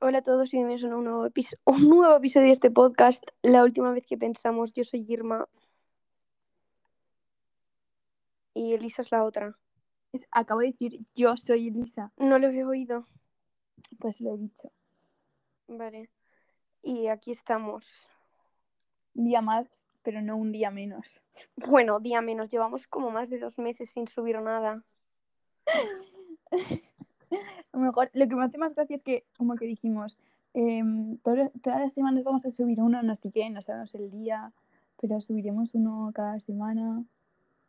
Hola a todos y bienvenidos a un nuevo, episo- un nuevo episodio de este podcast. La última vez que pensamos, yo soy Irma y Elisa es la otra. Acabo de decir, yo soy Elisa. No lo he oído. Pues lo he dicho. Vale. Y aquí estamos. Un día más, pero no un día menos. Bueno, día menos. Llevamos como más de dos meses sin subir nada. A lo mejor lo que me hace más gracia es que, como que dijimos, em, todo- todas las semanas vamos a subir uno, no sé qué, no sabemos el día, pero subiremos uno cada semana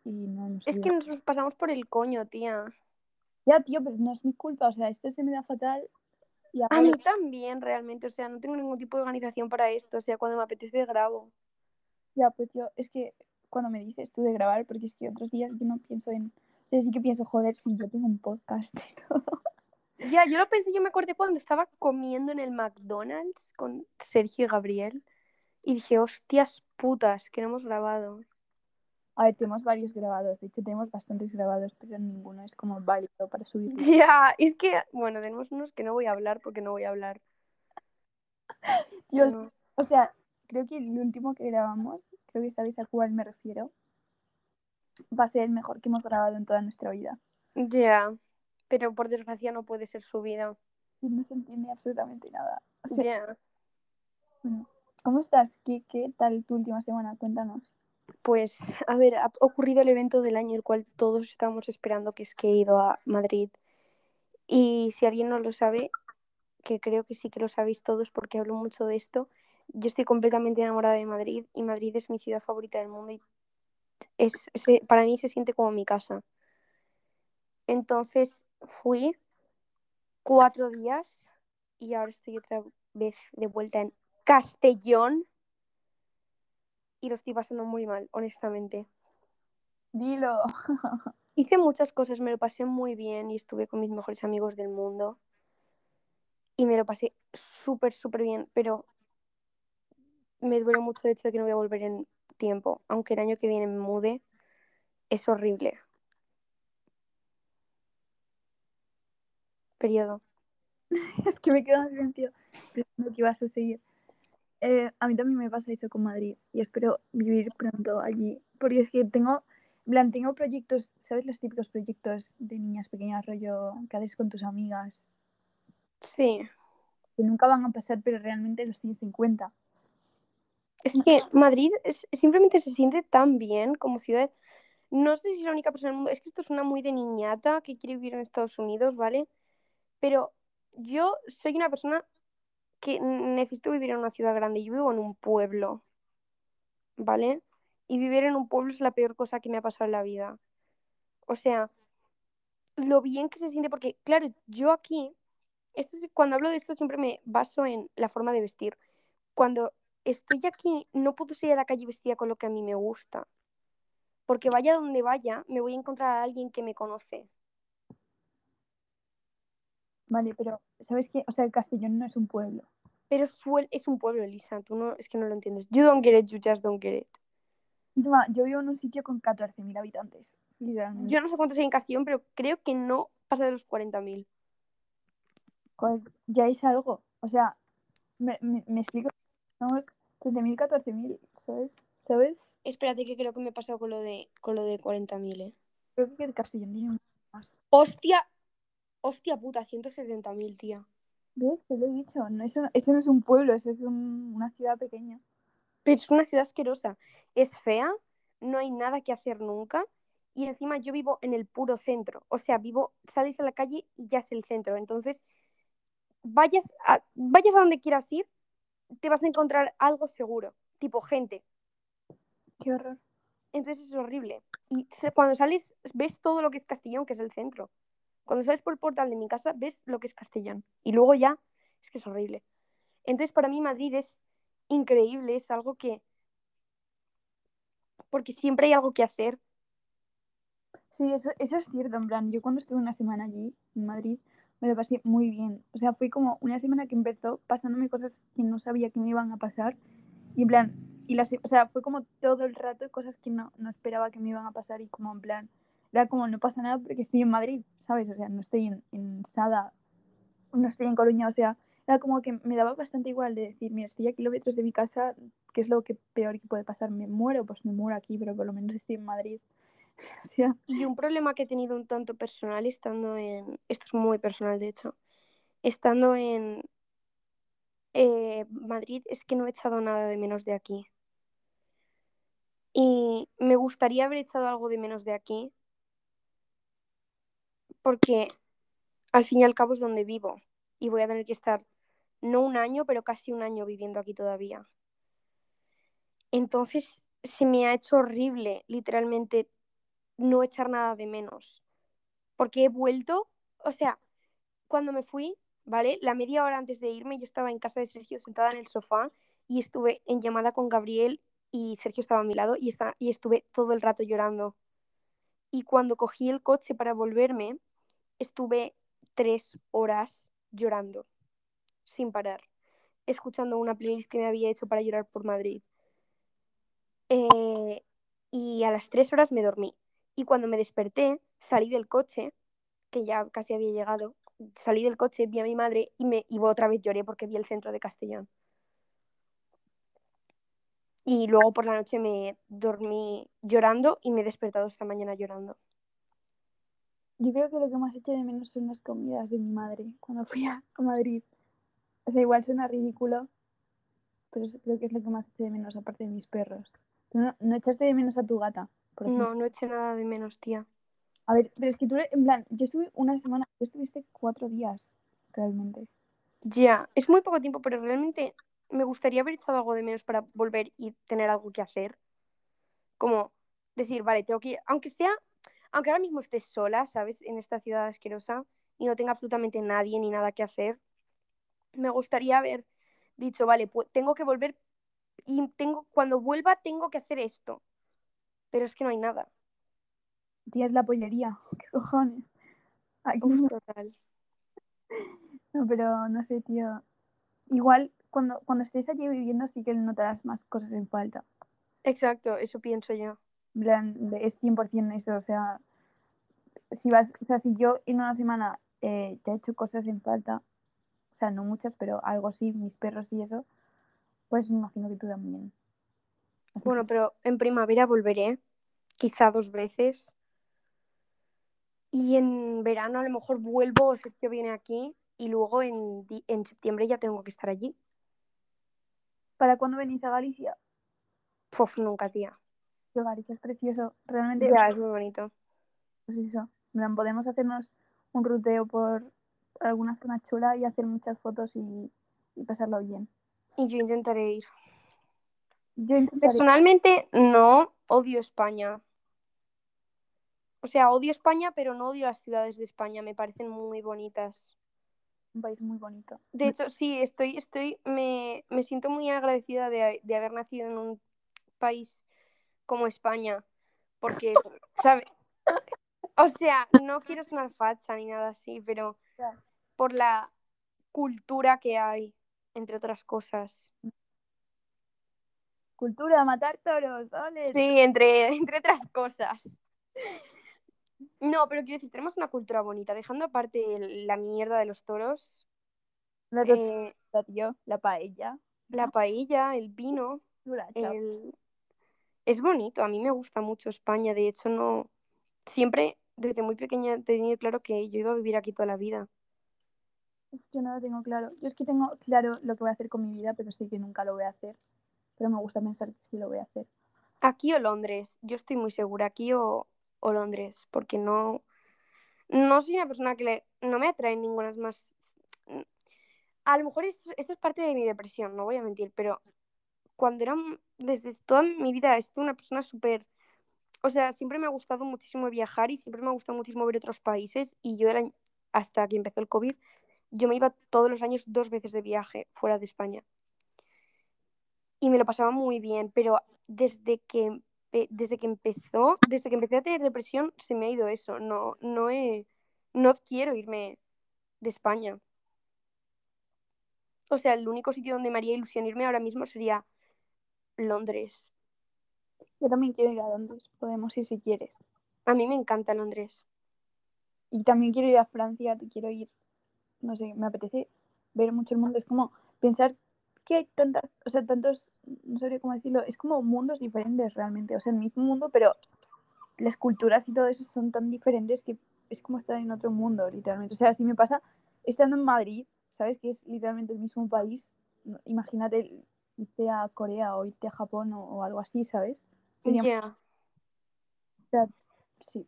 y no hemos Es que nos pasamos por el coño, tía. Ya, tío, pero no es mi culpa, o sea, esto se me da fatal. Y A mí también, realmente. O sea, no tengo ningún tipo de organización para esto. O sea, cuando me apetece grabo. Ya, pues tío, es que cuando me dices tú de grabar, porque es que otros días yo no pienso en... O sea, sí que pienso, joder, si yo tengo un podcast y todo. Ya, yo lo pensé, yo me acordé cuando estaba comiendo en el McDonald's con Sergio y Gabriel. Y dije, hostias putas, que no hemos grabado. A ver, tenemos varios grabados, de hecho tenemos bastantes grabados, pero ninguno es como válido para subir. Ya, es que, bueno, tenemos unos que no voy a hablar porque no voy a hablar. No. o sea, creo que el último que grabamos, creo que sabéis a cuál me refiero, va a ser el mejor que hemos grabado en toda nuestra vida. Ya, pero por desgracia no puede ser subida. Y no se entiende absolutamente nada. O sea, Ya, bueno, ¿cómo estás? ¿Qué, ¿Qué tal tu última semana? Cuéntanos. pues, a ver, ha ocurrido el evento del año el cual todos estamos esperando, que es que he ido a Madrid. Y si alguien no lo sabe, que creo que sí que lo sabéis todos porque hablo mucho de esto, yo estoy completamente enamorada de Madrid y Madrid es mi ciudad favorita del mundo y es, para mí se siente como mi casa. Entonces fui cuatro días y ahora estoy otra vez de vuelta en Castellón y lo estoy pasando muy mal, honestamente. Dilo. Hice muchas cosas, me lo pasé muy bien y estuve con mis mejores amigos del mundo. Y me lo pasé súper, súper bien, pero me duele mucho el hecho de que no voy a volver en tiempo. Aunque el año que viene me mude, es horrible. Periodo. es que me quedo en silencio pensando que ibas a seguir. Eh, a mí también me pasa eso con Madrid y espero vivir pronto allí. Porque es que tengo, en plan, tengo proyectos, ¿sabes los típicos proyectos de niñas pequeñas, rollo que haces con tus amigas? Sí. Que nunca van a pasar, pero realmente los tienes en cuenta. Es que Madrid es- simplemente se siente tan bien como ciudad. No sé si es la única persona en el mundo. Es que esto suena muy de niñata que quiere vivir en Estados Unidos, ¿vale? Pero yo soy una persona que necesito vivir en una ciudad grande. Yo vivo en un pueblo, ¿vale? Y vivir en un pueblo es la peor cosa que me ha pasado en la vida. O sea, lo bien que se siente, porque, claro, yo aquí, esto es- cuando hablo de esto siempre me baso en la forma de vestir. Cuando estoy aquí, no puedo salir a la calle vestida con lo que a mí me gusta. Porque vaya donde vaya, me voy a encontrar a alguien que me conoce. Vale, pero ¿sabes qué? O sea, el Castellón no es un pueblo. Pero suel- es un pueblo, Elisa. Tú no, es que no lo entiendes. You don't get it, you just don't get it. Encima, yo vivo en un sitio con 14.000 habitantes, literalmente. Yo no sé cuántos hay en Castellón, pero creo que no pasa de los 40.000. Joder, ya es algo. O sea, me, me, me explico. Somos 13.000, 14.000, ¿sabes? ¿Sabes? Espérate que creo que me he pasado con lo de, con lo de 40.000, ¿eh? Creo que el Castellón tiene más. Hostia, hostia puta, 170.000, tía. ¿Ves? Te lo he dicho. No, eso, eso no es un pueblo, eso es un- una ciudad pequeña. Pero es una ciudad asquerosa. Es fea, no hay nada que hacer nunca. Y encima yo vivo en el puro centro. O sea, vivo, sales a la calle y ya es el centro. Entonces, vayas a, vayas a donde quieras ir, te vas a encontrar algo seguro. Tipo gente. Qué horror. Entonces es horrible. Y cuando sales, ves todo lo que es Castellón, que es el centro. Cuando sales por el portal de mi casa, ves lo que es Castellón. Y luego ya, es que es horrible. Entonces, para mí Madrid es increíble, es algo que... Porque siempre hay algo que hacer. Sí, eso, eso es cierto. En plan, yo cuando estuve una semana allí, en Madrid, me lo pasé muy bien. O sea, fue como una semana que empezó pasándome cosas que no sabía que me iban a pasar. Y en plan, y la, se- o sea, fue como todo el rato cosas que no, no esperaba que me iban a pasar. Y como en plan, era como no pasa nada porque estoy en Madrid, ¿sabes? O sea, no estoy en, en Sada, no estoy en Coruña, o sea, Era como que me daba bastante igual de decir, mira, estoy a kilómetros de mi casa, ¿qué es lo que peor que puede pasar? ¿Me muero? Pues me muero aquí, pero por lo menos estoy en Madrid. o sea, Y un problema que he tenido un tanto personal estando en... Esto es muy personal, de hecho. Estando en eh, Madrid es que no he echado nada de menos de aquí. Y me gustaría haber echado algo de menos de aquí porque al fin y al cabo es donde vivo y voy a tener que estar no un año, pero casi un año viviendo aquí todavía. Entonces se me ha hecho horrible, literalmente, no echar nada de menos. Porque he vuelto, o sea, cuando me fui, ¿vale? La media hora antes de irme, yo estaba en casa de Sergio sentada en el sofá y estuve en llamada con Gabriel y Sergio estaba a mi lado y, está, y estuve todo el rato llorando. Y cuando cogí el coche para volverme, estuve tres horas llorando, sin parar, escuchando una playlist que me había hecho para llorar por Madrid. Eh, y a las tres horas me dormí. Y cuando me desperté, salí del coche, que ya casi había llegado, salí del coche, vi a mi madre y, me, y otra vez lloré porque vi el centro de Castellón. Y luego por la noche me dormí llorando y me he despertado esta mañana llorando. Yo creo que lo que más eché de menos son las comidas de mi madre cuando fui a, Madrid. O sea, igual suena ridículo, pero creo que es lo que más eché de menos, aparte de mis perros. ¿Tú no, no echaste de menos a tu gata? Por? No, no eché nada de menos, tía. A ver, pero es que tú, en plan, yo estuve una semana, tú estuviste cuatro días, realmente. Ya, es muy poco tiempo, pero realmente me gustaría haber echado algo de menos para volver y tener algo que hacer. Como decir, vale, tengo que ir, aunque sea, aunque ahora mismo estés sola, ¿sabes? En esta ciudad asquerosa y no tenga absolutamente nadie ni nada que hacer, me gustaría haber dicho, vale, pues tengo que volver y tengo, cuando vuelva tengo que hacer esto. Pero es que no hay nada. Tía, es la pollería. ¿Qué cojones? Ay, Uf, total. No, pero no sé, tío. Igual cuando, cuando estés allí viviendo sí que notarás más cosas en falta. Exacto, eso pienso yo. Es 100% eso. O sea, si vas, o sea, si yo en una semana eh, te he hecho cosas en falta, o sea, no muchas, pero algo sí, mis perros y eso, pues me imagino que tú también. Así Bueno, pero en primavera volveré, quizá dos veces. Y en verano a lo mejor vuelvo o Sergio viene aquí y luego en, en septiembre ya tengo que estar allí. ¿Para cuándo venís a Galicia? Puf, nunca, tía. Es precioso. Realmente, Ya, es muy bonito. pues eso. Podemos hacernos un ruteo por alguna zona chula y hacer muchas fotos y, y pasarlo bien. Y yo intentaré ir. Yo intentaré. Personalmente no odio España. O sea, odio España, pero no odio las ciudades de España. Me parecen muy bonitas. un país muy bonito. De hecho, sí, estoy, estoy, me, me siento muy agradecida de, de haber nacido en un país como España, porque, ¿sabes? O sea, no quiero sonar facha ni nada así, pero por la cultura que hay, entre otras cosas. Cultura, matar toros, ole. Sí, entre, entre otras cosas. No, pero quiero decir, tenemos una cultura bonita, dejando aparte el- la mierda de los toros, La eh, tortilla, tío, la paella. la paella, el vino, el... es bonito, a mí me gusta mucho España, de hecho no, siempre desde muy pequeña he tenido claro que yo iba a vivir aquí toda la vida. Yo no lo tengo claro. Yo es que tengo claro lo que voy a hacer con mi vida, pero sé que nunca lo voy a hacer. Pero me gusta pensar que sí lo voy a hacer. Aquí o Londres, yo estoy muy segura, aquí o, o Londres, porque no, no soy una persona que le, no me atrae ninguna más. A lo mejor esto, esto es parte de mi depresión, no voy a mentir, pero cuando era, desde toda mi vida, he sido una persona súper, o sea, siempre me ha gustado muchísimo viajar y siempre me ha gustado muchísimo ver otros países y yo año- hasta que empezó el COVID, yo me iba todos los años dos veces de viaje fuera de España. Y me lo pasaba muy bien, pero desde que, desde que empezó, desde que empecé a tener depresión, se me ha ido eso. No, no he, no quiero irme de España. O sea, el único sitio donde me haría ilusión irme ahora mismo sería Londres. Yo también quiero ir a Londres. Podemos ir si quieres. A mí me encanta Londres. Y también quiero ir a Francia. Te quiero ir. No sé, me apetece ver mucho el mundo, es como pensar que hay tantas, o sea, tantos, no sabría cómo decirlo, es como mundos diferentes realmente, o sea, el mismo mundo, pero las culturas y todo eso son tan diferentes que es como estar en otro mundo, literalmente. O sea, si me pasa estando en Madrid, ¿sabes? Que es literalmente el mismo país, imagínate irte a Corea o irte a Japón o, o algo así, ¿sabes? Sería... Ya. O sea, sí.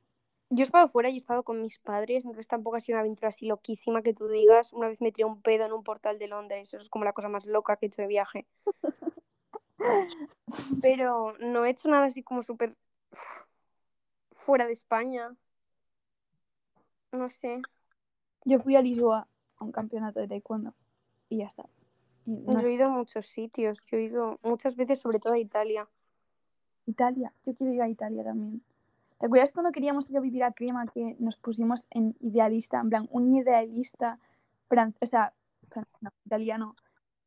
Yo he estado fuera y he estado con mis padres, entonces tampoco ha sido una aventura así loquísima que tú digas. Una vez me tiré un pedo en un portal de Londres, eso es como la cosa más loca que he hecho de viaje. Pero no he hecho nada así como súper fuera de España. No sé. Yo fui a Lisboa a un campeonato de taekwondo y ya está. Yo he ido a muchos sitios, yo he ido muchas veces, sobre todo a Italia. Italia, yo quiero ir a Italia también. ¿Te acuerdas cuando queríamos ir a vivir a Crema que nos pusimos en idealista, en plan, un idealista, fran- o sea, no, italiano,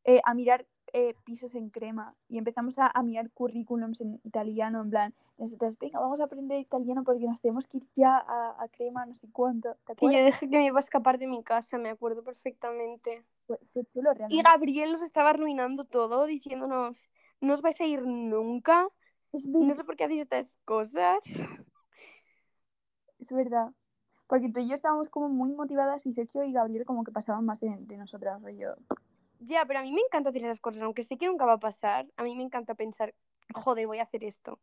eh, a mirar eh, pisos en Crema y empezamos a, a mirar currículums en italiano, en plan, nosotros, venga, vamos a aprender italiano porque nos tenemos que ir ya a, a Crema, no sé cuánto, ¿te Que yo dije que me iba a escapar de mi casa, me acuerdo perfectamente. Fue, fue chulo Y. Gabriel nos estaba arruinando todo, diciéndonos, no os vais a ir nunca, no sé por qué hacéis estas cosas. es verdad. Porque tú y yo estábamos como muy motivadas y Sergio y Gabriel como que pasaban más de, de nosotras, rollo. Ya, pero a mí me encanta hacer esas cosas, aunque sé que nunca va a pasar, a mí me encanta pensar, joder, voy a hacer esto.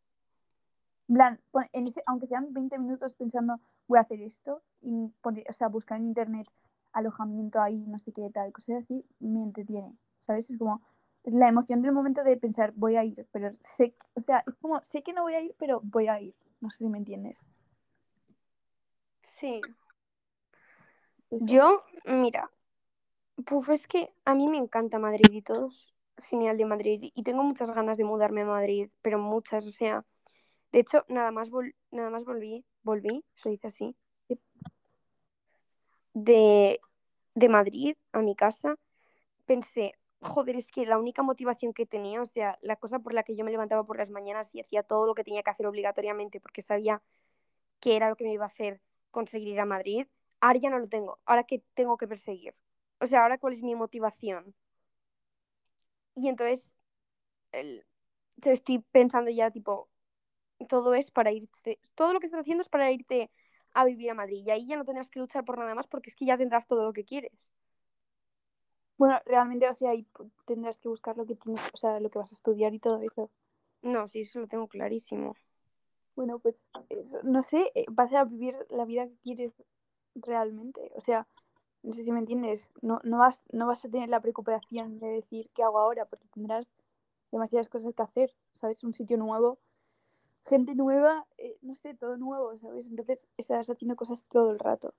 Plan, en ese, aunque sean 20 minutos pensando, voy a hacer esto, y poner, o sea, buscar en internet alojamiento ahí, no sé qué tal, cosas así, me entretiene, ¿sabes? Es como la emoción del momento de pensar, voy a ir, pero sé, o sea, es como, sé que no voy a ir, pero voy a ir, no sé si me entiendes. Sí. Eso. Yo, mira, puf, es que a mí me encanta Madrid y todo es genial de Madrid y tengo muchas ganas de mudarme a Madrid, pero muchas, o sea, de hecho, nada más, vol- nada más volví, volví, se dice así, Sí. de, de Madrid a mi casa, pensé, joder, es que la única motivación que tenía, o sea, la cosa por la que yo me levantaba por las mañanas y hacía todo lo que tenía que hacer obligatoriamente porque sabía que era lo que me iba a hacer conseguir ir a Madrid, ahora ya no lo tengo, ahora que tengo que perseguir. O sea, ahora cuál es mi motivación. Y entonces el- yo estoy pensando ya, tipo, todo es para irte, todo lo que estás haciendo es para irte a vivir a Madrid y ahí ya no tendrás que luchar por nada más porque es que ya tendrás todo lo que quieres. Bueno, realmente, o sea, ahí tendrás que buscar lo que tienes, o sea, lo que vas a estudiar y todo eso. No, sí, eso lo tengo clarísimo. Bueno, pues, eso, no sé, eh, vas a vivir la vida que quieres realmente, o sea, no sé si me entiendes, no, no, vas, no vas a tener la preocupación de decir qué hago ahora, porque tendrás demasiadas cosas que hacer, ¿sabes? Un sitio nuevo, gente nueva, eh, no sé, todo nuevo, ¿sabes? Entonces estarás haciendo cosas todo el rato,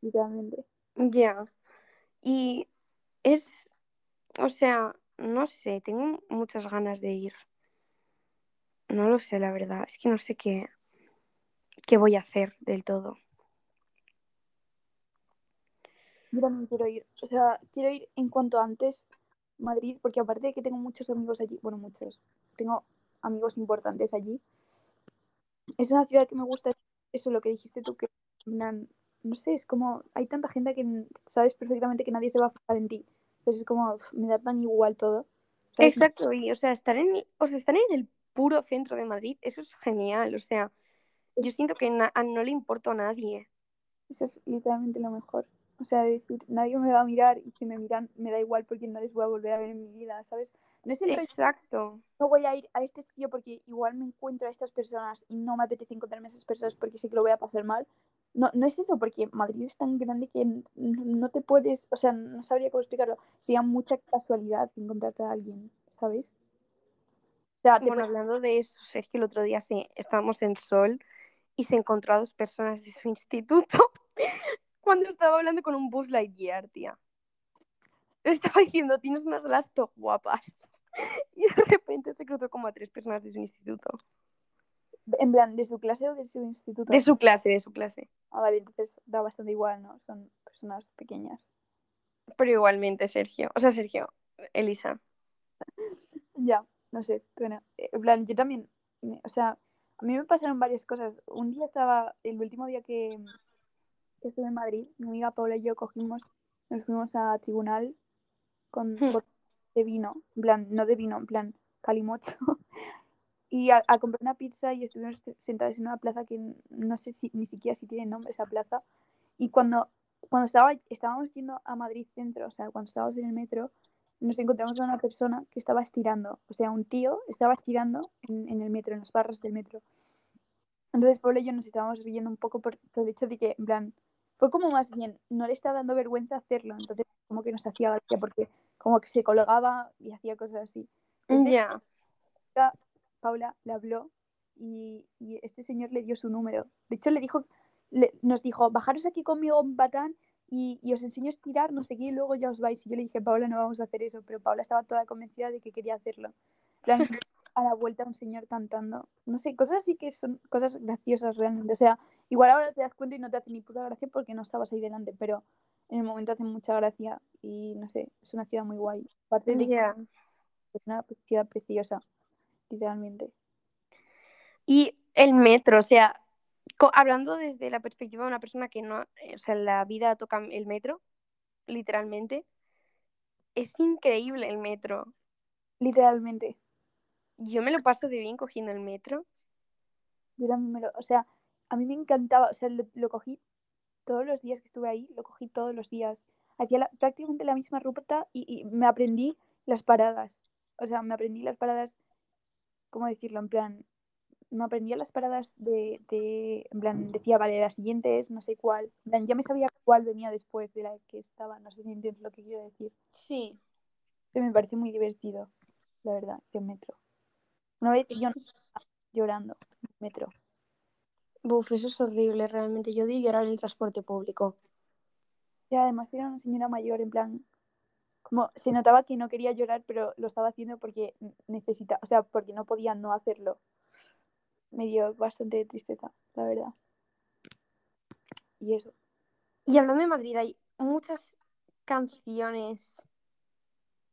literalmente. Ya. Y es, o sea, no sé, tengo muchas ganas de ir. No lo sé, la verdad. Es que no sé qué, qué voy a hacer del todo. Yo también quiero ir, o sea, quiero ir en cuanto antes a Madrid, porque aparte de que tengo muchos amigos allí, bueno, muchos, tengo amigos importantes allí, es una ciudad que me gusta, eso lo que dijiste tú, que no sé, es como, hay tanta gente que sabes perfectamente que nadie se va a fijar en ti, entonces es como, me da tan igual todo. ¿sabes? Exacto, y o sea, estar en, o sea, estar en el puro centro de Madrid, eso es genial. O sea, yo siento que no le importa a nadie. Eso es literalmente lo mejor. O sea, de decir, nadie me va a mirar y si me miran me da igual porque no les voy a volver a ver en mi vida, ¿sabes? No es el Exacto. no voy a ir a este sitio porque igual me encuentro a estas personas y no me apetece encontrarme a esas personas porque sé que lo voy a pasar mal. No, no es eso, porque Madrid es tan grande que no te puedes, o sea, no sabría cómo explicarlo. Sería mucha casualidad encontrarte a alguien, ¿sabes? O sea, te Bueno, puedes- hablando de eso, Sergio, el otro día se, estábamos en Sol y se encontró a dos personas de su instituto cuando estaba hablando con un Buzz Lightyear, tía. Le estaba diciendo, tienes unas alas top guapas. Y de repente se cruzó como a tres personas de su instituto. en plan, de su clase o de su instituto. De su clase, de su clase. Ah, vale, entonces da bastante igual, ¿no? Son personas pequeñas. Pero igualmente, Sergio. O sea, Sergio, Elisa. Ya, no sé, bueno, eh, en plan, yo también, o sea, a mí me pasaron varias cosas. Un día estaba, el último día que, que estuve en Madrid, mi amiga Paula y yo cogimos nos fuimos a tribunal con Hmm. de vino, en plan, no de vino, en plan, calimocho. Y a, a comprar una pizza y estuvimos sentados en una plaza que no sé si ni siquiera si tiene nombre esa plaza. Y cuando, cuando estaba, estábamos yendo a Madrid Centro, o sea, cuando estábamos en el metro, nos encontramos a una persona que estaba estirando. O sea, un tío estaba estirando en, en el metro, en las barras del metro. Entonces, Pablo y yo nos estábamos riendo un poco por, por el hecho de que, en plan, fue como más bien, no le estaba dando vergüenza hacerlo. Entonces, como que nos hacía gracia porque como que se colgaba y hacía cosas así. Ya. chica, Paula le habló y, y este señor le dio su número. De hecho, le dijo, le- nos dijo, bajaros aquí conmigo en Batán y, y os enseño a estirar, no sé qué, y luego ya os vais. Y yo le dije, Paula, no vamos a hacer eso, pero Paula estaba toda convencida de que quería hacerlo. Plan, a la vuelta un señor cantando. No sé, cosas así que son cosas graciosas realmente. O sea, igual ahora te das cuenta y no te hace ni puta gracia porque no estabas ahí delante, pero en el momento hace mucha gracia y no sé, es una ciudad muy guay. Aparte de es una ciudad preciosa, literalmente. Y el metro, o sea, hablando desde la perspectiva de una persona que no, eh, o sea, la vida toca el metro, literalmente, es increíble el metro. Literalmente. Yo me lo paso de bien cogiendo el metro. Yo también me lo, o sea, a mí me encantaba, o sea, lo, lo cogí todos los días que estuve ahí, lo cogí todos los días. Hacía la- prácticamente la misma ruta y, y me aprendí las paradas. O sea, me aprendí las paradas, ¿cómo decirlo? En plan, me aprendía las paradas de, de, en plan, decía, vale, la siguiente es no sé cuál. En plan, ya me sabía cuál venía después de la que estaba, no sé si entiendes lo que quiero decir. Sí. Que me parece muy divertido, la verdad, el metro. Una vez yo llorando, en el metro. Buf, eso es horrible, realmente. Yo odio llorar en el transporte público. Y además era una señora mayor, en plan, como se notaba que no quería llorar, pero lo estaba haciendo porque necesita, o sea, porque no podía no hacerlo. Me dio bastante tristeza, la verdad. Y eso. Y hablando de Madrid, hay muchas canciones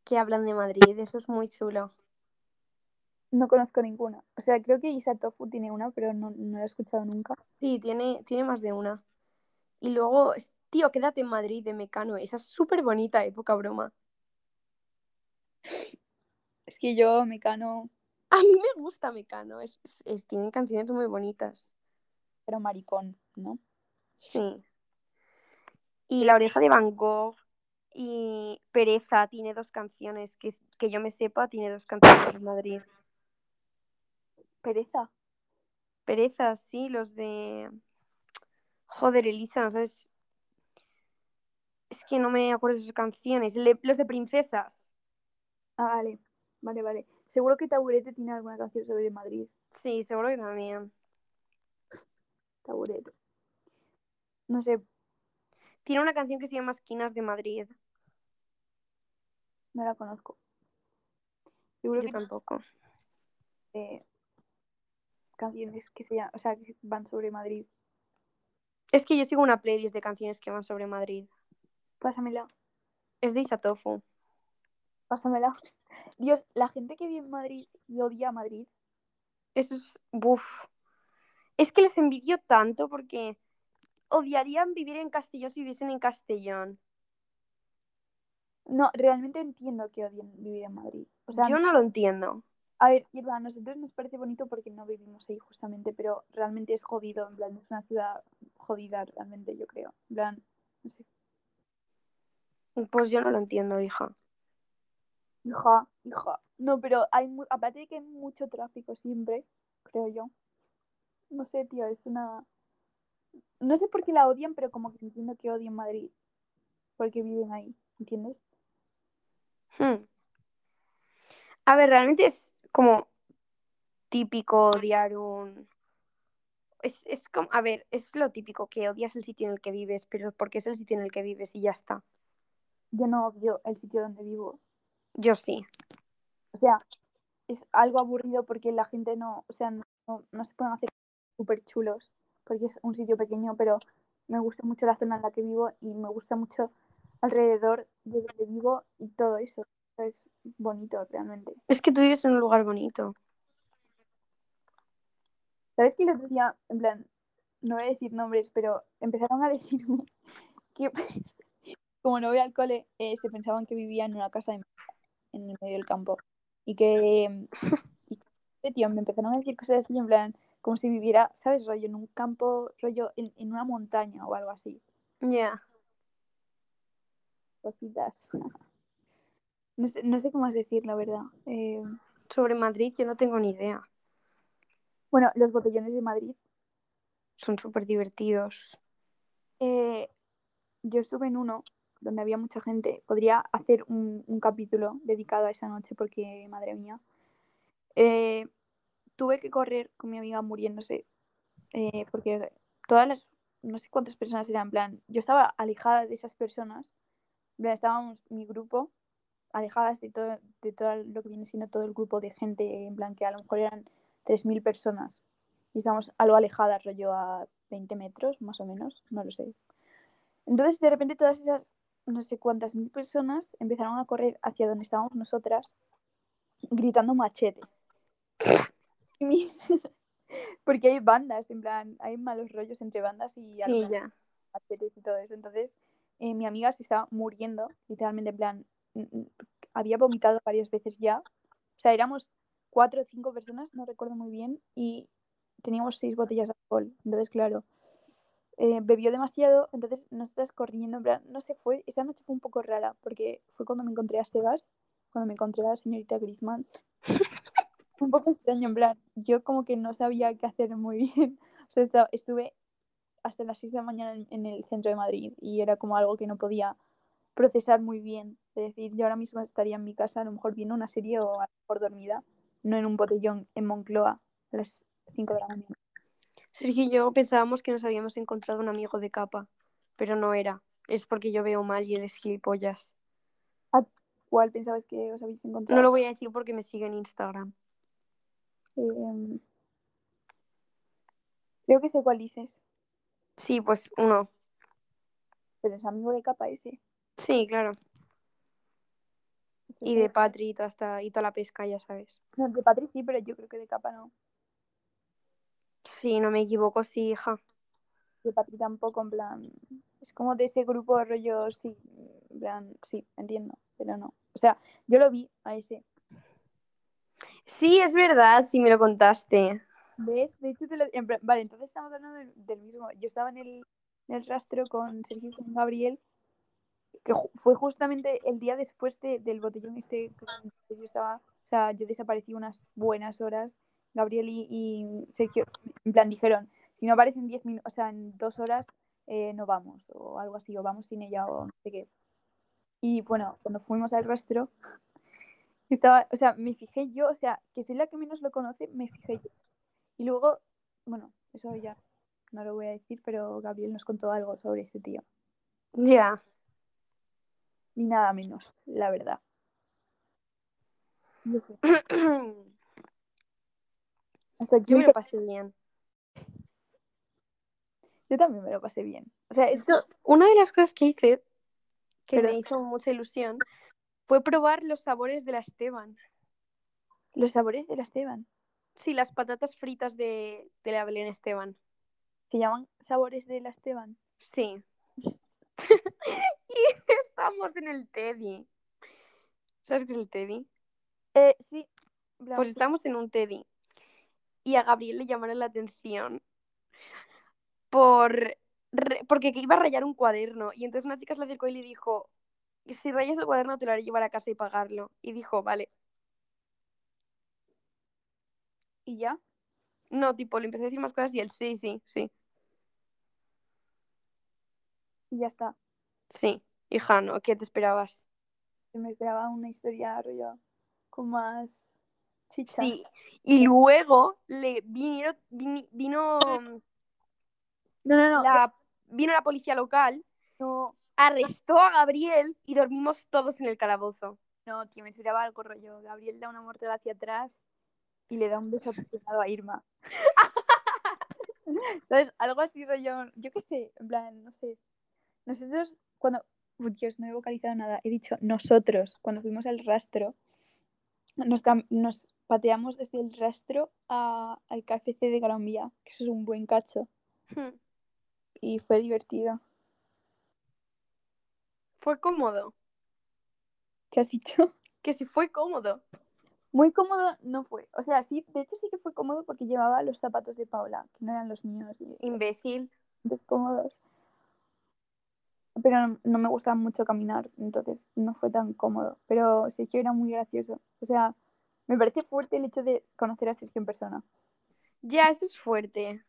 que hablan de Madrid. Eso es muy chulo. No conozco ninguna. O sea, creo que Isa Tofu tiene una, pero no, no la he escuchado nunca. Sí, tiene, tiene más de una. Y luego, tío, quédate en Madrid de Mecano. Esa es súper bonita, eh, poca broma. Es que yo, Mecano, A mí me gusta Mecano. Es, es- es- tienen canciones muy bonitas. pero maricón, ¿no? Sí. Y La oreja de Van Gogh y Pereza tiene dos canciones. Que, que yo me sepa, tiene dos canciones en Madrid. Pereza. Pereza, sí, los de. Joder, Elisa, no sabes. Es que no me acuerdo de sus canciones. Le- Los de Princesas. Ah, vale. Vale, vale. Seguro que Taburete tiene alguna canción sobre Madrid. Sí, seguro que también. Taburete. No sé, Tiene una canción que se llama Esquinas de Madrid. no la conozco. Seguro Yo que tampoco. tiene canciones que se llaman, o sea, que van sobre Madrid. Es que yo sigo una playlist de canciones que van sobre Madrid. Pásamela. Es de Isatofu. Pásamela. Dios, la gente que vive en Madrid y odia a Madrid. Eso es. Buf. Es que les envidio tanto porque odiarían vivir en Castellón si viviesen en Castellón. No, realmente entiendo que odien vivir en Madrid. O sea, Yo no lo entiendo. A ver, Irba, a nosotros nos parece bonito porque no vivimos ahí justamente, pero realmente es jodido, en plan, es una ciudad jodida realmente, yo creo. En plan, no sé. Pues yo no lo entiendo, hija. Hija, hija. No, pero hay mu- aparte de que hay mucho tráfico siempre, creo yo. No sé, tío, es una... No sé por qué la odian, pero como que entiendo que odian Madrid. Porque viven ahí, ¿entiendes? Hmm. A ver, realmente es como típico odiar un... Es, es como, a ver, es lo típico que odias el sitio en el que vives, pero porque es el sitio en el que vives y ya está. Yo no odio el sitio donde vivo. Yo sí. O sea, es algo aburrido porque la gente no, o sea, no, no- se pueden hacer súper chulos porque es un sitio pequeño, pero me gusta mucho la zona en la que vivo y me gusta mucho alrededor de donde vivo y todo eso. Es bonito realmente. Es que tú vives en un lugar bonito. ¿Sabes que el otro día, en plan, no voy a decir nombres, pero empezaron a decirme que como no voy al cole, eh, se pensaban que vivía en una casa en, en el medio del campo. Y que, y que, tío, me empezaron a decir cosas así, en plan, como si viviera, ¿sabes? Rollo en un campo, rollo en, en una montaña o algo así. Ya. Cositas. No sé, no sé cómo más decir, la verdad. Eh, Sobre Madrid yo no tengo ni idea. bueno, los botellones de Madrid. Son súper divertidos. Eh, yo estuve en uno donde había mucha gente. Podría hacer un, un capítulo dedicado a esa noche porque, madre mía. Eh, tuve que correr con mi amiga muriéndose eh, porque todas las, no sé cuántas personas eran, en plan, yo estaba alejada de esas personas. Estábamos mi grupo alejadas de todo, de todo lo que viene siendo todo el grupo de gente, en plan que a lo mejor eran 3.000 personas y estábamos algo alejadas, rollo a 20 metros más o menos, no lo sé. Entonces de repente todas esas no sé cuántas mil personas empezaron a correr hacia donde estábamos nosotras gritando machete. Porque hay bandas, en plan, hay malos rollos entre bandas y Sí, ya. machetes y todo eso. Entonces, eh, mi amiga se estaba muriendo, literalmente, en plan, había vomitado varias veces ya. O sea, éramos cuatro o cinco personas, no recuerdo muy bien, y teníamos seis botellas de alcohol. Entonces, claro, eh, bebió demasiado, entonces nosotras corriendo, en plan, no sé, fue, esa noche fue un poco rara, porque fue cuando me encontré a Sebas, cuando me encontré a la señorita Griezmann. un poco extraño, en plan, yo como que no sabía qué hacer muy bien. O sea, estuve hasta las 6 de la mañana en, en el centro de Madrid y era como algo que no podía procesar muy bien. Es decir, yo ahora mismo estaría en mi casa, a lo mejor viendo una serie o a lo mejor dormida, no en un botellón en Moncloa a las 5 de la mañana. Sergio y yo pensábamos que nos habíamos encontrado un amigo de capa, pero no era. Es porque yo veo mal y él es gilipollas. ¿Cuál pensabas que os habéis No encontrado? lo voy a decir porque me sigue en Instagram. Eh, creo que sé cuál dices, Sí, pues uno. pero es amigo de capa ese. Sí, claro. Y de Patri y toda, esta- y toda la pesca, ya sabes. No, de Patri sí, pero yo creo que de capa no. Sí, no me equivoco, sí, hija. De Patri tampoco, en plan. Es como de ese grupo rollo, sí, en plan, sí, entiendo, pero no. O sea, yo lo vi a ese. Sí, es verdad, sí me lo contaste. ¿Ves? De hecho, te lo... Vale, entonces estamos hablando del, del mismo. Yo estaba en el, en el rastro con Sergio y con Gabriel, que fue justamente el día después de- del botellón este. que Yo estaba, o sea, yo desaparecí unas buenas horas. Gabriel y, y Sergio, en plan, dijeron, si no aparecen 10 minutos, o sea, en dos horas, eh, no vamos, o algo así, o vamos sin ella, o no sé qué. Y bueno, cuando fuimos al rastro, estaba, o sea, me fijé yo, o sea, que soy la que menos lo conoce, me fijé yo. Y luego, bueno, eso ya no lo voy a decir, pero Gabriel nos contó algo sobre ese tío. Ya. Ni nada menos, la verdad. No sé. Hasta aquí Yo me lo pasé bien. yo también me lo pasé bien. O sea, es una de las cosas que hice, que me hizo mucha ilusión, fue probar los sabores de la Esteban. los sabores de la Esteban. Sí, las patatas fritas de, de la Belén Esteban. Se llaman sabores de la Esteban. Sí. y estamos en el Teddy. ¿Sabes qué es el Teddy? Eh, sí. Pues estamos en un Teddy. Y a Gabriel le llamaron la atención por re- porque que iba a rayar un cuaderno. Y entonces una chica se le acercó y le dijo, si rayas el cuaderno te lo haré llevar a casa y pagarlo. Y dijo, vale. Y ya. No, tipo, le empecé a decir más cosas y él, sí, sí, sí, Y ya está. sí. Hija, ¿no? ¿Qué te esperabas? Me esperaba una historia rollo con más chicha. Sí. Y luego le vinieron, vini- vino, No, no, no. la, vino la policía local, No, arrestó a Gabriel y dormimos todos en el calabozo. no, tío, me esperaba algo rollo. Gabriel da una mortal hacia atrás y le da un beso apasionado a Irma. ¿Sabes? Algo así rollo, yo qué sé, en plan, no sé. Nosotros, cuando... Dios, no he vocalizado nada. He dicho nosotros, cuando fuimos al rastro, nos, pateamos desde el rastro a- al KFC de Gran Vía, que eso es un buen cacho. Hmm. Y fue divertido. Fue cómodo. ¿Qué has dicho? Que si fue cómodo. Muy cómodo no fue. O sea, sí, de hecho sí que fue cómodo porque llevaba los zapatos de Paula, que no eran los míos. Imbécil. bastante cómodos. Pero no, me gustaba mucho caminar, entonces no fue tan cómodo. Pero Sergio era muy gracioso. O sea, me parece fuerte el hecho de conocer a Sergio en persona. Ya, esto es fuerte.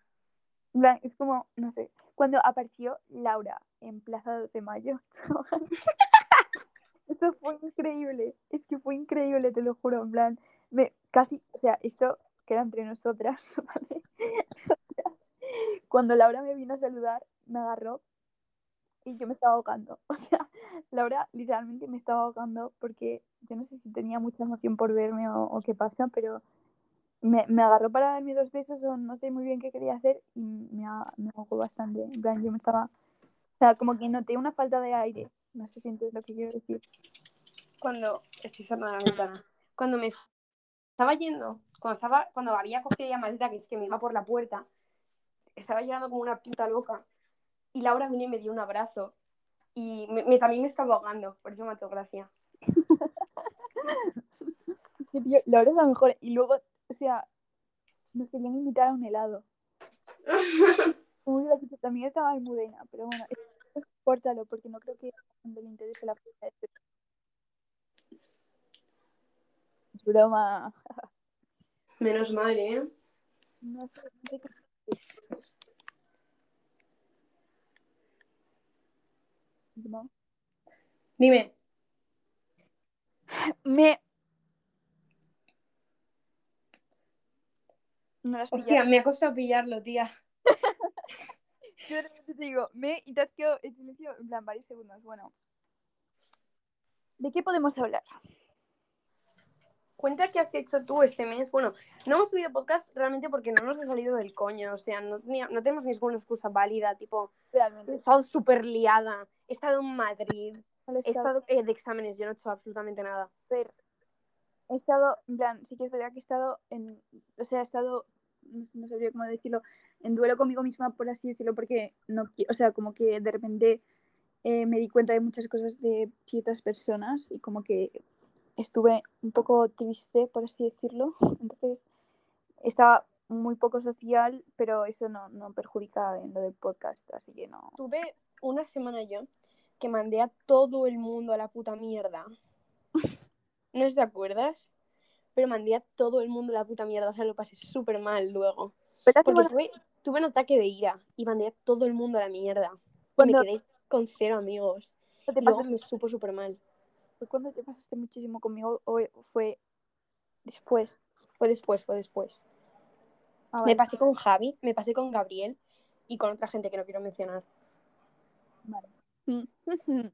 Es como, no sé, cuando apareció Laura en Plaza 2 de Mayo. esto fue increíble. Es que fue increíble, te lo juro. En plan, me casi, o sea, esto queda entre nosotras, ¿vale? Cuando Laura me vino a saludar, me agarró y yo me estaba ahogando. O sea, Laura literalmente me estaba ahogando porque yo no sé si tenía mucha emoción por verme o, o qué pasa, pero me, me agarró para darme dos besos o no sé muy bien qué quería hacer y me, me ahogó bastante. En plan, yo me estaba, o sea, como que noté una falta de aire. No sé si entiendes lo que quiero decir. Cuando. Estoy cerrando la ventana. Cuando me estaba yendo, cuando estaba, cuando había cogido ya maleta, que es que me iba por la puerta, estaba llorando como una puta loca. Y Laura vino y me dio un abrazo. Y me, me- también me estaba ahogando, por eso me ha hecho gracia. Que, tío, Laura es la mejor. Y luego, o sea, nos querían invitar a un helado. Muy gracioso. También estaba Almudena, pero bueno, córtalo porque no creo que le interese la ser. Es broma. Menos mal, ¿eh? No sé, no sé qué- ¿no? Dime. Me. No Hostia, me ha costado pillarlo, tía. Yo de repente te digo, me y te has quedado en silencio en plan varios segundos. Bueno. ¿De qué podemos hablar? Cuenta qué has hecho tú este mes. Bueno, no hemos subido podcast realmente porque no nos ha salido del coño. O sea, no, tenía- no tenemos ninguna excusa válida. Tipo, he Realmente. estado súper liada. He estado en Madrid. He estado eh, de exámenes. Yo no he hecho absolutamente nada. ver, he estado, en plan, sí que es verdad que he estado en, o sea, he estado, no, no sabría cómo decirlo, en duelo conmigo misma, por así decirlo, porque no, o sea, como que de repente eh, me di cuenta de muchas cosas de ciertas personas y como que estuve un poco triste, por así decirlo. Entonces, estaba muy poco social, pero eso no, no perjudica en lo del podcast, así que no. Tuve una semana yo que mandé a todo el mundo a la puta mierda. ¿No te acuerdas? Pero mandé a todo el mundo a la puta mierda. O sea, lo pasé súper mal luego. ¿Verdad que Porque bueno, tuve, tuve un ataque de ira y mandé a todo el mundo a la mierda. Y Cuando- me quedé con cero amigos. te Y luego pasas- me supo súper mal. fue cuando te pasaste muchísimo conmigo o fue después? Fue después, fue después. Ah, Me pasé con Javi, me pasé con Gabriel y con otra gente que no quiero mencionar. Vale.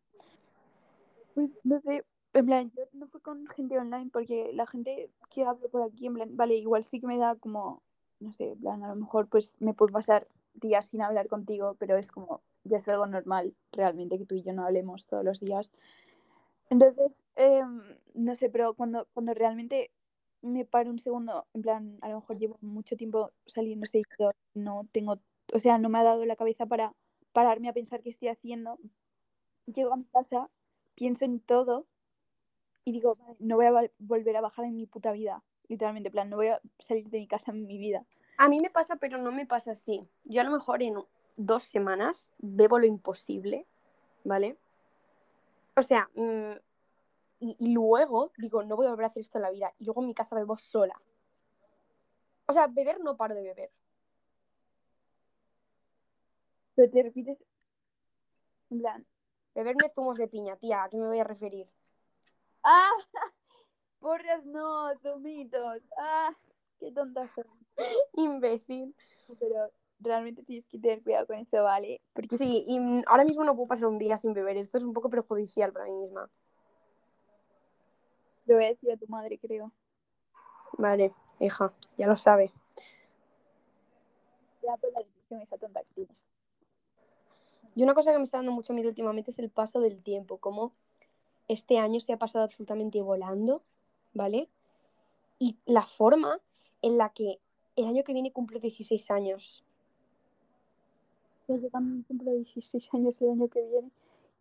Pues no sé, en plan, yo no fui con gente online porque la gente que hablo por aquí, en plan, vale, igual sí que me da como, no sé, en plan, a lo mejor pues me puedo pasar días sin hablar contigo, pero es como, ya es algo normal realmente que tú y yo no hablemos todos los días. Entonces, em, no sé, pero cuando, cuando realmente me paro un segundo, en plan, a lo mejor llevo mucho tiempo saliendo seguido, no tengo, o sea, no me ha dado la cabeza para pararme a pensar qué estoy haciendo. Llego a mi casa, pienso en todo y digo, "Vale, no voy a volver a bajar en mi puta vida. Literalmente, en plan, no voy a salir de mi casa en mi vida. A mí me pasa, pero no me pasa así. Yo a lo mejor en dos semanas bebo lo imposible, ¿vale? O sea, mm, y, y luego digo, no voy a volver a hacer esto en la vida. Y luego en mi casa bebo sola. O sea, beber no paro de beber. Pero te repites, en plan, Beberme zumos de piña, tía, ¿a qué me voy a referir? ¡ah! Porras no, zumitos, ¡ah! ¡Qué tontas son! Imbécil. Pero realmente tienes que tener cuidado con eso, ¿vale? Porque Sí, y ahora mismo no puedo pasar un día sin beber. Esto es un poco perjudicial para mí misma. lo voy a decir a tu madre, creo. Vale, hija, ya lo sabe. Ya por la depresión esa tonta que tienes. Y una cosa que me está dando mucho miedo últimamente es el paso del tiempo, como este año se ha pasado absolutamente volando, ¿vale? Y la forma en la que el año que viene cumplo 16 años. Yo también cumplo 16 años el año que viene.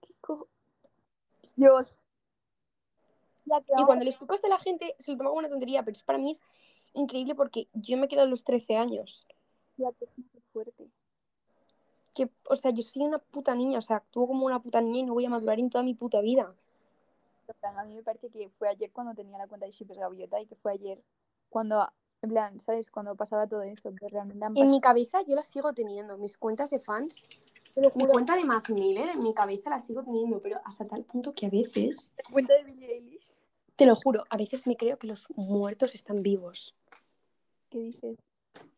¿Qué co- Dios. Ya que Y ahora- cuando le explico esto a la gente, se lo toma como una tontería, pero es para mí es increíble porque yo me he quedado a los 13 años. ya que es muy fuerte. Que, o sea, yo soy una puta niña, o sea, actúo como una puta niña y no voy a madurar en toda mi puta vida. A mí me parece que fue ayer cuando tenía la cuenta de Shippers Gaviota y que fue ayer cuando, en plan, ¿sabes? Cuando pasaba todo eso, pero realmente En mi cabeza yo las sigo teniendo, mis cuentas de fans, mi cuenta de Mac Miller, en mi cabeza la sigo teniendo, pero hasta tal punto que a veces, la cuenta de Billie Eilish. te lo juro, a veces me creo que los muertos están vivos. ¿Qué dices?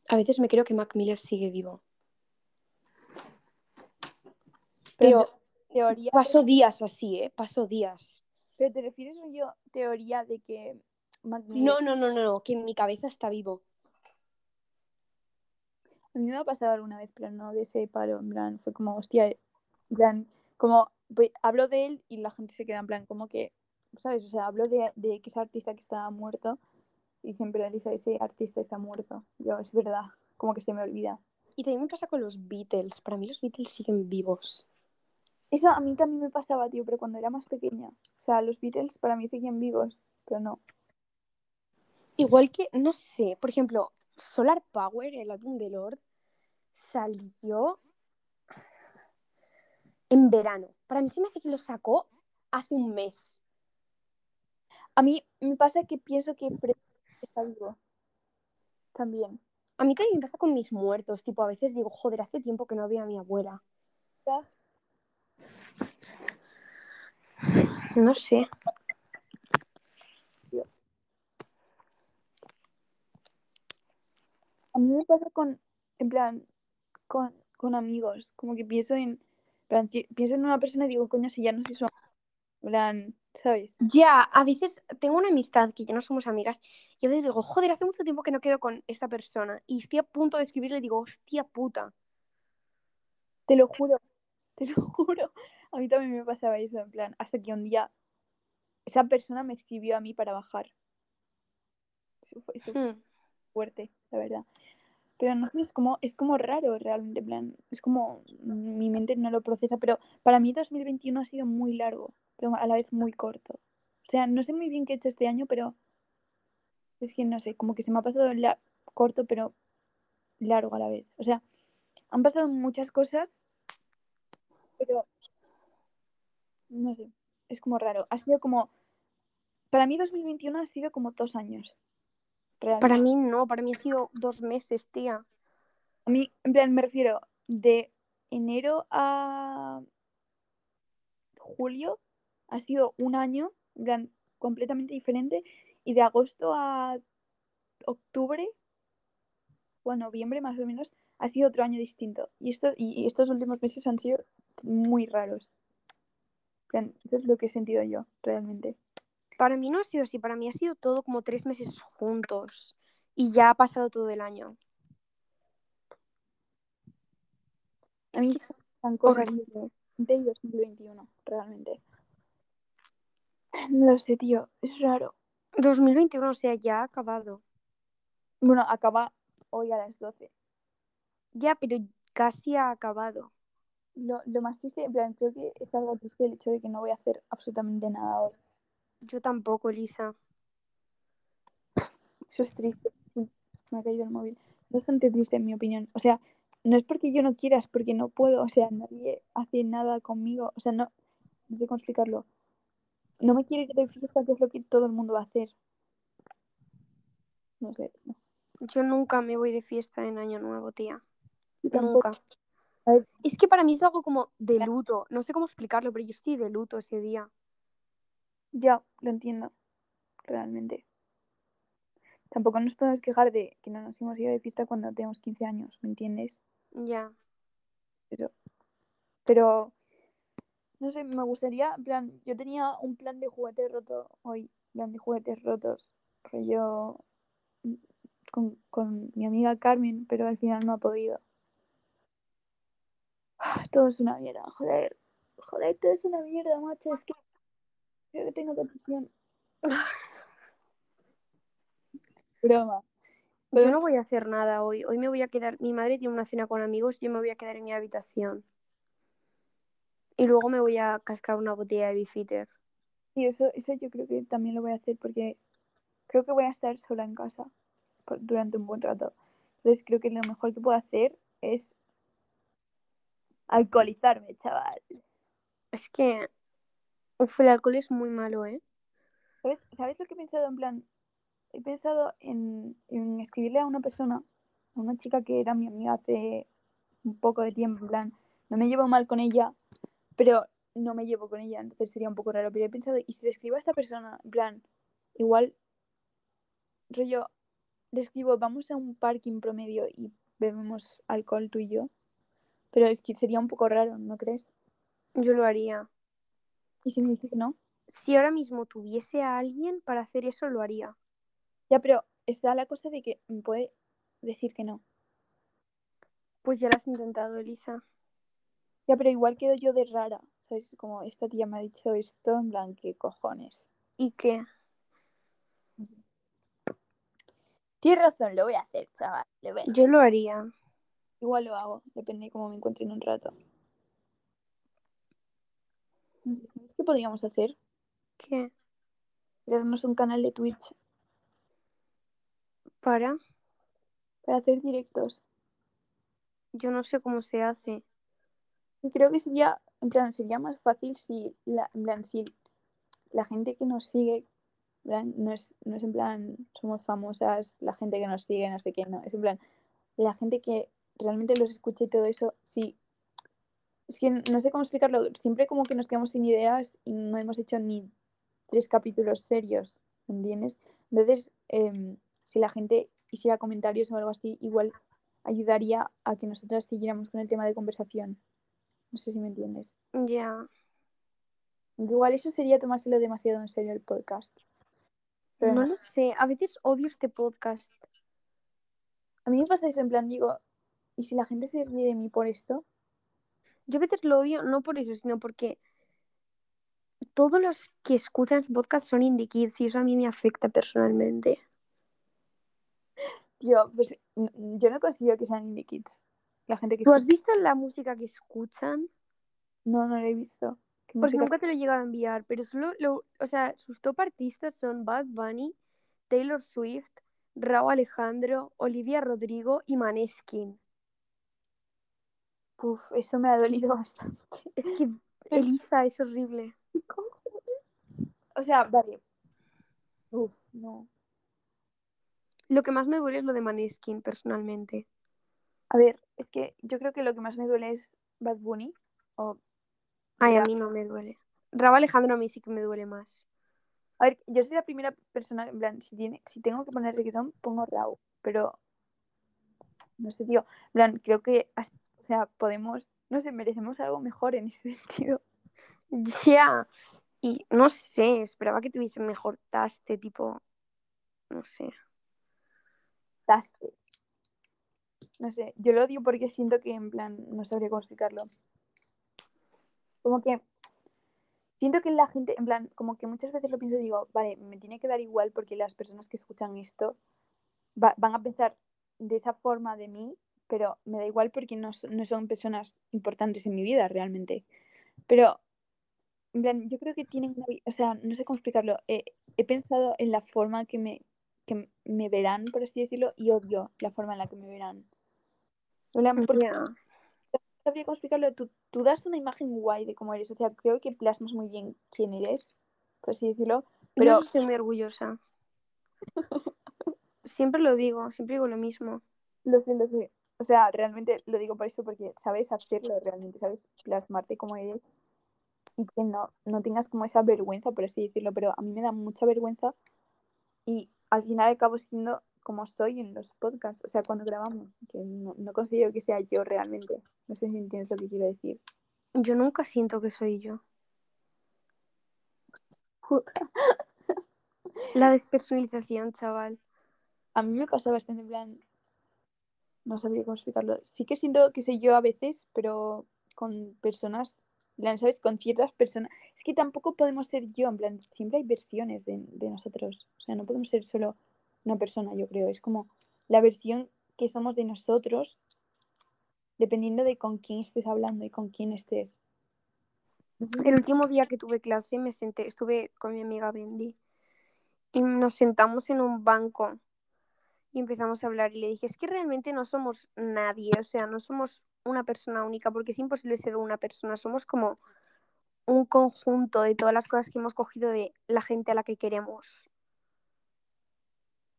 A veces me creo que Mac Miller sigue vivo. Pero teoría, paso días así, ¿eh? Paso días. pero te refieres a yo teoría de que No, no, no, no, no, que en mi cabeza está vivo. A mí me ha pasado alguna vez, pero no de ese paro, en plan, fue como, hostia, en plan, como, hablo de él y la gente se queda en plan, como que, ¿sabes? O sea, hablo de, de que ese artista que está muerto, y dicen, pero Elisa, ese artista está muerto. Yo, es verdad, como que se me olvida. Y también me pasa con los Beatles. Para mí los Beatles siguen vivos. Eso a mí también me pasaba, tío, pero cuando era más pequeña. O sea, los Beatles para mí seguían vivos, pero no. Igual que, no sé, por ejemplo, Solar Power, el álbum de Lord, salió en verano. Para mí se me hace que lo sacó hace un mes. A mí me pasa que pienso que Fred está vivo. También. A mí también me pasa con mis muertos. Tipo, a veces digo, joder, hace tiempo que no veo a mi abuela. No sé. A mí me pasa con, en plan, con, con amigos. Como que pienso en, plan, pi- pienso en una persona y digo, coño, si ya no amigo". En plan, ¿sabes? Ya, a veces tengo una amistad que ya no somos amigas y a veces digo, joder, hace mucho tiempo que no quedo con esta persona. Y estoy a punto de escribirle y digo, hostia puta. Te lo juro, te lo juro. A mí también me pasaba eso, en plan, hasta que un día esa persona me escribió a mí para bajar. Eso fue, eso fue Hmm. fuerte, la verdad. Pero no es como, es como raro realmente, en plan, es como mi mente no lo procesa, pero para mí 2021 ha sido muy largo, pero a la vez muy corto. O sea, no sé muy bien qué he hecho este año, pero es que no sé, como que se me ha pasado la- corto, pero largo a la vez. O sea, han pasado muchas cosas, pero no sé, es como raro. Ha sido como, para mí 2021 ha sido como dos años. Realmente. Para mí no, para mí ha sido dos meses, tía. A mí, en plan, me refiero de enero a julio ha sido un año, en plan, completamente diferente. Y de agosto a octubre o a noviembre más o menos ha sido otro año distinto. Y, esto, y y estos últimos meses han sido muy raros. Eso es lo que he sentido yo, realmente. Para mí no ha sido así, para mí ha sido todo como tres meses juntos y ya ha pasado todo el año. A mí es cosas horrible. de 2021, realmente. No lo sé, tío, es raro. 2021, o sea, ya ha acabado. Bueno, acaba hoy a las 12. Ya, pero casi ha acabado. Lo, lo más triste, en plan, creo que es algo triste el hecho de que no voy a hacer absolutamente nada hoy. Yo tampoco, Lisa. Eso es triste. Me ha caído el móvil. Bastante triste, en mi opinión. O sea, no es porque yo no quiera, es porque no puedo. O sea, nadie hace nada conmigo. O sea, no, no sé cómo explicarlo. No me quiere de fiesta, que es lo que todo el mundo va a hacer. No sé. no. Yo nunca me voy de fiesta en Año Nuevo, tía. Yo. Nunca. Es que para mí es algo como de luto. No sé cómo explicarlo, pero yo estoy de luto ese día. Ya, lo entiendo. Realmente. Tampoco nos podemos quejar de que no nos hemos ido de fiesta cuando tenemos 15 años, ¿me entiendes? Ya. Eso. Pero, no sé, me gustaría, en plan, yo tenía un plan de juguete roto hoy, plan de juguetes rotos, rollo mm, con, con mi amiga Carmen, pero al final no ha podido. Todo es una mierda, joder. Joder, todo es una mierda, macho. Es que creo que tengo depresión. Broma. Yo no voy a hacer nada hoy. Hoy me voy a quedar. Mi madre tiene una cena con amigos, yo me voy a quedar en mi habitación. Y luego me voy a cascar una botella de bifitter. Y eso, eso yo creo que también lo voy a hacer porque creo que voy a estar sola en casa por- durante un buen rato. Entonces creo que lo mejor que puedo hacer es alcoholizarme, chaval. Es que uf, el alcohol es muy malo, ¿eh? ¿Sabes, ¿Sabes lo que he pensado? En plan, he pensado en, en escribirle a una persona, a una chica que era mi amiga hace un poco de tiempo, en plan, no me llevo mal con ella, pero no me llevo con ella, entonces sería un poco raro. Pero he pensado, ¿y si le escribo a esta persona? En plan, igual, rollo, le escribo, vamos a un parking promedio y bebemos alcohol tú y yo. Pero es que sería un poco raro, ¿no crees? Yo lo haría. Y si me dice que no, Si ahora mismo tuviese a alguien para hacer eso, lo haría. ya, pero está la cosa de que me puede decir que no. Pues ya lo has intentado, Elisa. Ya, pero igual quedo yo de rara, ¿sabes? Como esta tía me ha dicho esto, en plan, ¿qué cojones? ¿Y qué? Tienes razón, lo voy a hacer, chaval. Lo voy a hacer. Yo lo haría. Igual lo hago, depende de cómo me encuentre en un rato. No sé, ¿Sabes qué podríamos hacer? ¿Qué? Crearnos un canal de Twitch ¿Para? para hacer directos. Yo no sé cómo se hace. Creo que sería, en plan, sería más fácil si la, en plan, si la gente que nos sigue, en plan, no es, no es en plan, somos famosas, la gente que nos sigue, no sé qué, no, es en plan, la gente que realmente los escucha y todo eso, sí. Es que no sé cómo explicarlo, siempre como que nos quedamos sin ideas y no hemos hecho ni tres capítulos serios, ¿me ¿entiendes? Entonces, em, si la gente hiciera comentarios o algo así, igual ayudaría a que nosotras siguiéramos con el tema de conversación. No sé si me entiendes. Ya. Aunque Igual eso sería tomárselo demasiado en serio el podcast. Pero no. lo sé. A veces odio este podcast. A mí me pasa eso, en plan, digo, ¿y si la gente se ríe de mí por esto? Yo a veces lo odio no por eso, sino porque todos los que escuchan este podcast son indie kids y eso a mí me afecta personalmente. Tío, pues yo no considero que sean indie kids. La gente que ¿Tú has visto la música que escuchan? No, no lo he visto. ¿Qué Porque música? nunca te lo he llegado a enviar, pero solo lo, o sea, sus top artistas son Bad Bunny, Taylor Swift, Rauw Alejandro, Olivia Rodrigo y Maneskin. Uf, eso me ha dolido bastante. Es que Elisa es horrible. O sea, vale. Uf, no. Lo que más me duele es lo de Maneskin, personalmente. A ver, es que yo creo que lo que más me duele es Bad Bunny. O... Ay, a mí no me duele. Rauw Alejandro a mí sí que me duele más. A ver, yo soy la primera persona, en plan, si, tiene, si tengo que poner reggaetón, pongo Raw. Pero, no sé, tío. En plan, creo que, o sea, podemos, no sé, merecemos algo mejor en ese sentido. Ya. Y no sé, esperaba que tuviese mejor taste, tipo, no sé. Taste. No sé, yo lo odio porque siento que, en plan, no sabría cómo explicarlo. Como que siento que la gente, en plan, como que muchas veces lo pienso y digo, vale, me tiene que dar igual porque las personas que escuchan esto va- van a pensar de esa forma de mí, pero me da igual porque no, son- no son personas importantes en mi vida realmente. Pero, en plan, yo creo que tienen una o sea, no sé cómo explicarlo. Eh, he pensado en la forma que me, que me verán, por así decirlo, y odio la forma en la que me verán. Porque no sabría cómo explicarlo. Tú, tú das una imagen guay de cómo eres. O sea, creo que plasmas muy bien quién eres, por así decirlo. Yo Pero eso estoy muy orgullosa. Siempre lo digo, siempre digo lo mismo. lo sé, lo sé. O sea, realmente lo digo por eso, porque sabes hacerlo realmente, sabes plasmarte como eres y que no, no tengas como esa vergüenza, por así decirlo. Pero a mí me da mucha vergüenza y al final acabo siendo como soy en los podcasts, o sea, cuando grabamos, que no, no considero que sea yo realmente. No sé si entiendes lo que quiero decir. Yo nunca siento que soy yo. La despersonalización, chaval. A mí me pasa bastante en plan. No sabría cómo explicarlo. Sí que siento que soy yo a veces, pero con personas, ¿sabes? Con ciertas personas. Es que tampoco podemos ser yo, en plan, siempre hay versiones de, de nosotros. O sea, no podemos ser solo una persona, yo creo. Es como la versión que somos de nosotros, dependiendo de con quién estés hablando y con quién estés. Sé El último día que tuve clase me senté, estuve con mi amiga Bendy y nos sentamos en un banco y empezamos a hablar y le dije, es que realmente no somos nadie, o sea, no somos una persona única porque es imposible ser una persona, somos como un conjunto de todas las cosas que hemos cogido de la gente a la que queremos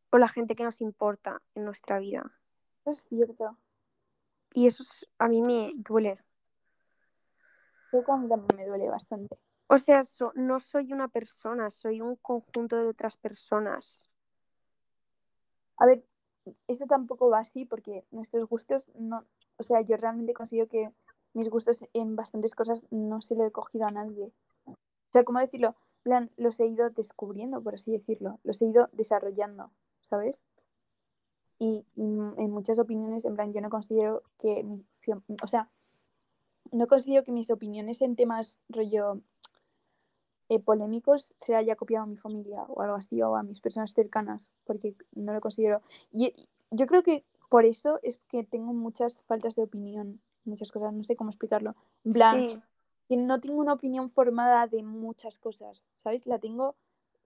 o la gente que nos importa en nuestra vida. Es cierto. Y eso es- a mí me duele. Mí también me duele bastante. O sea, so- no soy una persona, soy un conjunto de otras personas. A ver, eso tampoco va así porque nuestros gustos no, o sea, yo realmente considero que mis gustos en bastantes cosas no se lo he cogido a nadie. O sea, ¿cómo decirlo? Plan, los he ido descubriendo, por así decirlo, los he ido desarrollando, ¿sabes? Y mm, en muchas opiniones, en plan, yo no considero que, o sea, no considero que mis opiniones en temas rollo eh, polémicos se haya copiado a mi familia o algo así, o a mis personas cercanas, porque no lo considero. Y yo creo que por eso es que tengo muchas faltas de opinión, muchas cosas, no sé cómo explicarlo. En plan, Sí, que no tengo una opinión formada de muchas cosas, ¿sabes? La tengo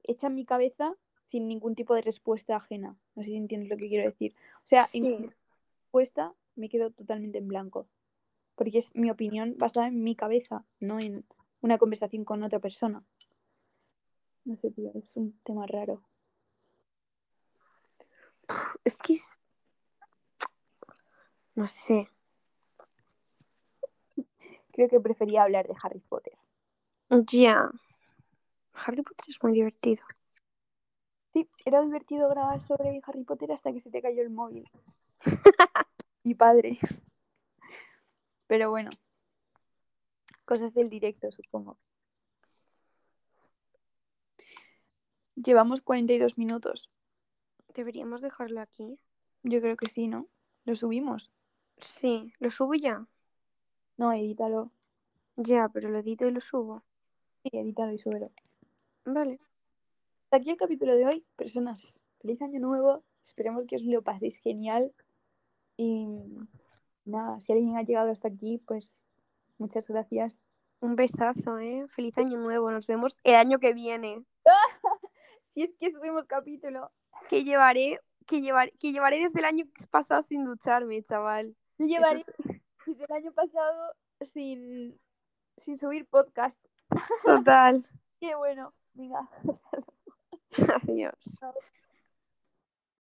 hecha en mi cabeza sin ningún tipo de respuesta ajena. No sé si entiendes lo que quiero decir. O sea, en sí. a respuesta me quedo totalmente en blanco, porque es mi opinión basada en mi cabeza, no en una conversación con otra persona. No sé, tío, es un tema raro. Es que es- No sé. Creo que prefería hablar de Harry Potter. Ya. Harry Potter es muy divertido. Sí, era divertido grabar sobre Harry Potter hasta que se te cayó el móvil. Mi padre. Pero bueno. Cosas del directo, supongo. Llevamos 42 minutos. Deberíamos dejarlo aquí. Yo creo que sí, ¿no? Lo subimos. Sí, lo subo ya. No, edítalo. Ya, pero lo edito y lo subo. Sí, edítalo y súbelo. Vale. Hasta aquí el capítulo de hoy. Personas, feliz año nuevo. Esperemos que os lo paséis genial. Y nada, si alguien ha llegado hasta aquí, pues muchas gracias. Un besazo, ¿eh? Feliz año nuevo. Nos vemos el año que viene. Si es que subimos capítulo. Que llevaré, que llevar, que llevaré desde el año pasado sin ducharme, chaval. Yo llevaré es- desde el año pasado sin, sin subir podcast. Total. Qué bueno. Venga. Adiós.